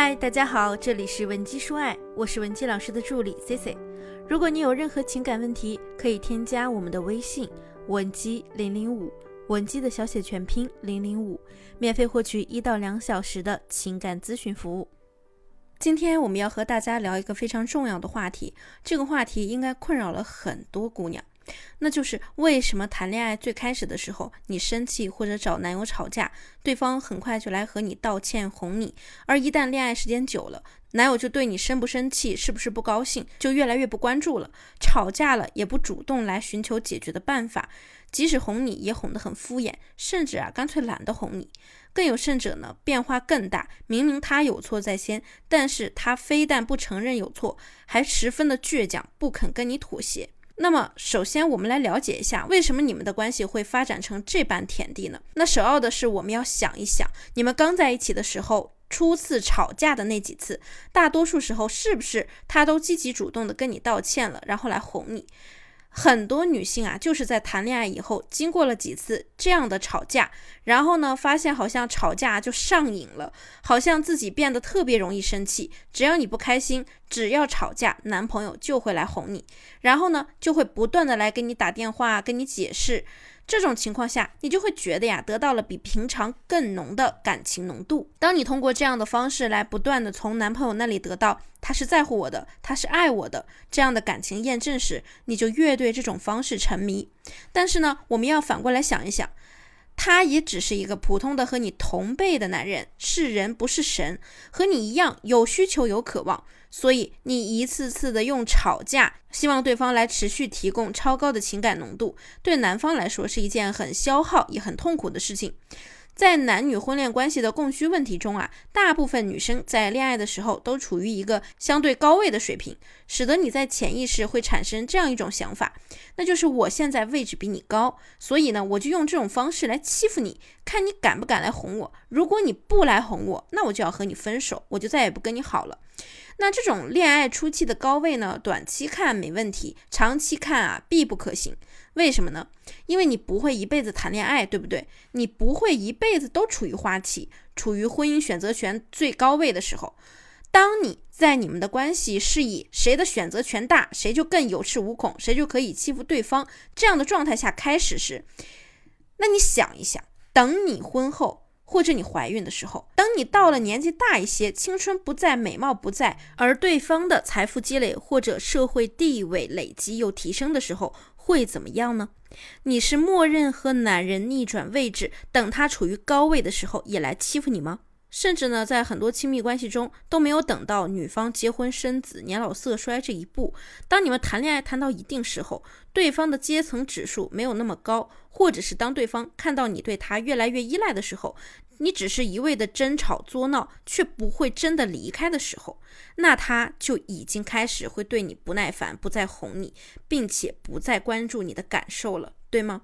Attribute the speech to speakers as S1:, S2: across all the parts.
S1: 嗨，大家好，这里是文姬说爱，我是文姬老师的助理 C C。如果你有任何情感问题，可以添加我们的微信文姬零零五，文姬的小写全拼零零五，免费获取一到两小时的情感咨询服务。今天我们要和大家聊一个非常重要的话题，这个话题应该困扰了很多姑娘。那就是为什么谈恋爱最开始的时候，你生气或者找男友吵架，对方很快就来和你道歉哄你，而一旦恋爱时间久了，男友就对你生不生气，是不是不高兴，就越来越不关注了，吵架了也不主动来寻求解决的办法，即使哄你也哄得很敷衍，甚至啊干脆懒得哄你。更有甚者呢，变化更大，明明他有错在先，但是他非但不承认有错，还十分的倔强，不肯跟你妥协。那么，首先我们来了解一下，为什么你们的关系会发展成这般田地呢？那首要的是，我们要想一想，你们刚在一起的时候，初次吵架的那几次，大多数时候是不是他都积极主动的跟你道歉了，然后来哄你？很多女性啊，就是在谈恋爱以后，经过了几次这样的吵架，然后呢，发现好像吵架就上瘾了，好像自己变得特别容易生气。只要你不开心，只要吵架，男朋友就会来哄你，然后呢，就会不断的来给你打电话，跟你解释。这种情况下，你就会觉得呀，得到了比平常更浓的感情浓度。当你通过这样的方式来不断的从男朋友那里得到他是在乎我的，他是爱我的这样的感情验证时，你就越对这种方式沉迷。但是呢，我们要反过来想一想。他也只是一个普通的和你同辈的男人，是人不是神，和你一样有需求有渴望，所以你一次次的用吵架，希望对方来持续提供超高的情感浓度，对男方来说是一件很消耗也很痛苦的事情。在男女婚恋关系的供需问题中啊，大部分女生在恋爱的时候都处于一个相对高位的水平，使得你在潜意识会产生这样一种想法，那就是我现在位置比你高，所以呢，我就用这种方式来欺负你，看你敢不敢来哄我。如果你不来哄我，那我就要和你分手，我就再也不跟你好了。那这种恋爱初期的高位呢，短期看没问题，长期看啊必不可行。为什么呢？因为你不会一辈子谈恋爱，对不对？你不会一辈子都处于花期，处于婚姻选择权最高位的时候。当你在你们的关系是以谁的选择权大，谁就更有恃无恐，谁就可以欺负对方这样的状态下开始时，那你想一想，等你婚后。或者你怀孕的时候，等你到了年纪大一些，青春不在，美貌不在，而对方的财富积累或者社会地位累积又提升的时候，会怎么样呢？你是默认和男人逆转位置，等他处于高位的时候也来欺负你吗？甚至呢，在很多亲密关系中都没有等到女方结婚生子、年老色衰这一步。当你们谈恋爱谈到一定时候，对方的阶层指数没有那么高，或者是当对方看到你对他越来越依赖的时候，你只是一味的争吵作闹，却不会真的离开的时候，那他就已经开始会对你不耐烦，不再哄你，并且不再关注你的感受了，对吗？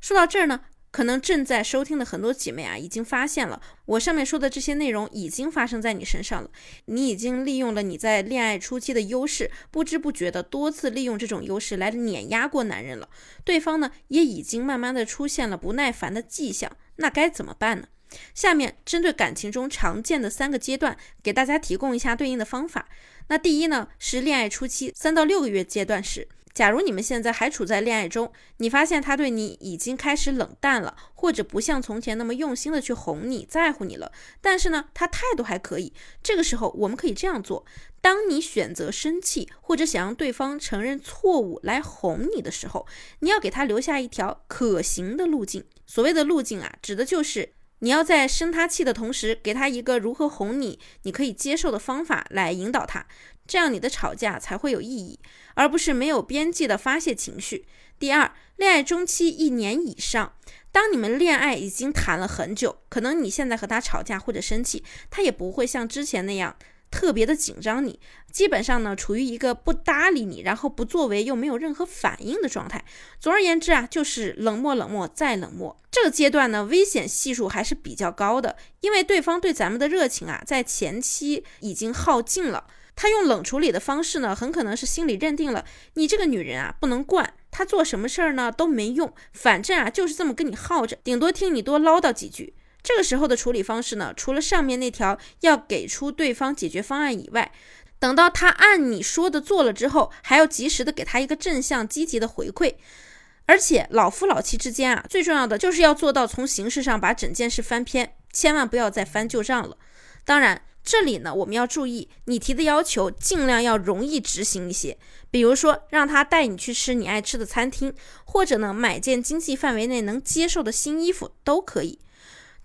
S1: 说到这儿呢。可能正在收听的很多姐妹啊，已经发现了我上面说的这些内容已经发生在你身上了。你已经利用了你在恋爱初期的优势，不知不觉的多次利用这种优势来碾压过男人了。对方呢，也已经慢慢的出现了不耐烦的迹象。那该怎么办呢？下面针对感情中常见的三个阶段，给大家提供一下对应的方法。那第一呢，是恋爱初期三到六个月阶段时。假如你们现在还处在恋爱中，你发现他对你已经开始冷淡了，或者不像从前那么用心的去哄你在乎你了，但是呢，他态度还可以。这个时候，我们可以这样做：当你选择生气或者想让对方承认错误来哄你的时候，你要给他留下一条可行的路径。所谓的路径啊，指的就是你要在生他气的同时，给他一个如何哄你你可以接受的方法来引导他。这样你的吵架才会有意义，而不是没有边际的发泄情绪。第二，恋爱中期一年以上，当你们恋爱已经谈了很久，可能你现在和他吵架或者生气，他也不会像之前那样特别的紧张你，基本上呢处于一个不搭理你，然后不作为又没有任何反应的状态。总而言之啊，就是冷漠、冷漠再冷漠。这个阶段呢，危险系数还是比较高的，因为对方对咱们的热情啊，在前期已经耗尽了。他用冷处理的方式呢，很可能是心里认定了你这个女人啊不能惯，他做什么事儿呢都没用，反正啊就是这么跟你耗着，顶多听你多唠叨几句。这个时候的处理方式呢，除了上面那条要给出对方解决方案以外，等到他按你说的做了之后，还要及时的给他一个正向积极的回馈。而且老夫老妻之间啊，最重要的就是要做到从形式上把整件事翻篇，千万不要再翻旧账了。当然，这里呢我们要注意，你提的要求尽量要容易执行一些，比如说让他带你去吃你爱吃的餐厅，或者呢买件经济范围内能接受的新衣服都可以。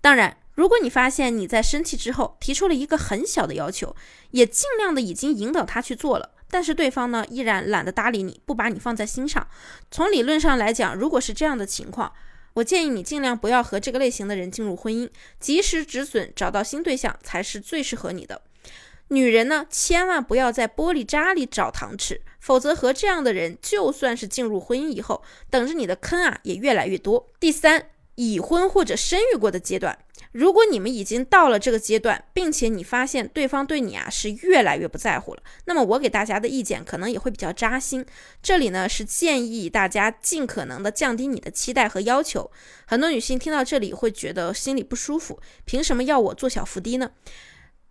S1: 当然，如果你发现你在生气之后提出了一个很小的要求，也尽量的已经引导他去做了。但是对方呢，依然懒得搭理你，不把你放在心上。从理论上来讲，如果是这样的情况，我建议你尽量不要和这个类型的人进入婚姻，及时止损，找到新对象才是最适合你的。女人呢，千万不要在玻璃渣里找糖吃，否则和这样的人，就算是进入婚姻以后，等着你的坑啊也越来越多。第三，已婚或者生育过的阶段。如果你们已经到了这个阶段，并且你发现对方对你啊是越来越不在乎了，那么我给大家的意见可能也会比较扎心。这里呢是建议大家尽可能的降低你的期待和要求。很多女性听到这里会觉得心里不舒服，凭什么要我做小伏低呢？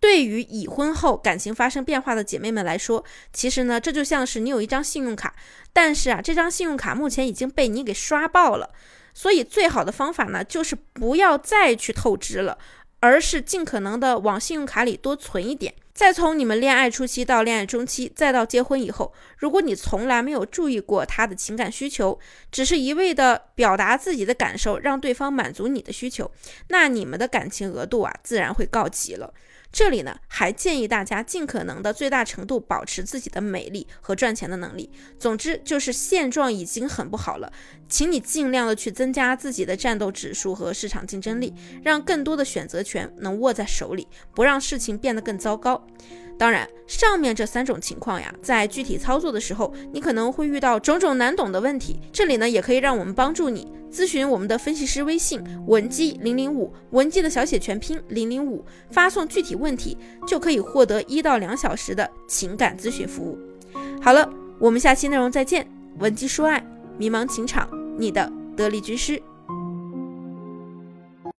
S1: 对于已婚后感情发生变化的姐妹们来说，其实呢这就像是你有一张信用卡，但是啊这张信用卡目前已经被你给刷爆了。所以最好的方法呢，就是不要再去透支了，而是尽可能的往信用卡里多存一点。再从你们恋爱初期到恋爱中期，再到结婚以后，如果你从来没有注意过他的情感需求，只是一味的表达自己的感受，让对方满足你的需求，那你们的感情额度啊，自然会告急了。这里呢，还建议大家尽可能的最大程度保持自己的美丽和赚钱的能力。总之，就是现状已经很不好了，请你尽量的去增加自己的战斗指数和市场竞争力，让更多的选择权能握在手里，不让事情变得更糟糕。当然，上面这三种情况呀，在具体操作的时候，你可能会遇到种种难懂的问题。这里呢，也可以让我们帮助你咨询我们的分析师微信文姬零零五，文姬的小写全拼零零五，发送具体问题，就可以获得一到两小时的情感咨询服务。好了，我们下期内容再见。文姬说爱，迷茫情场，你的得力军师。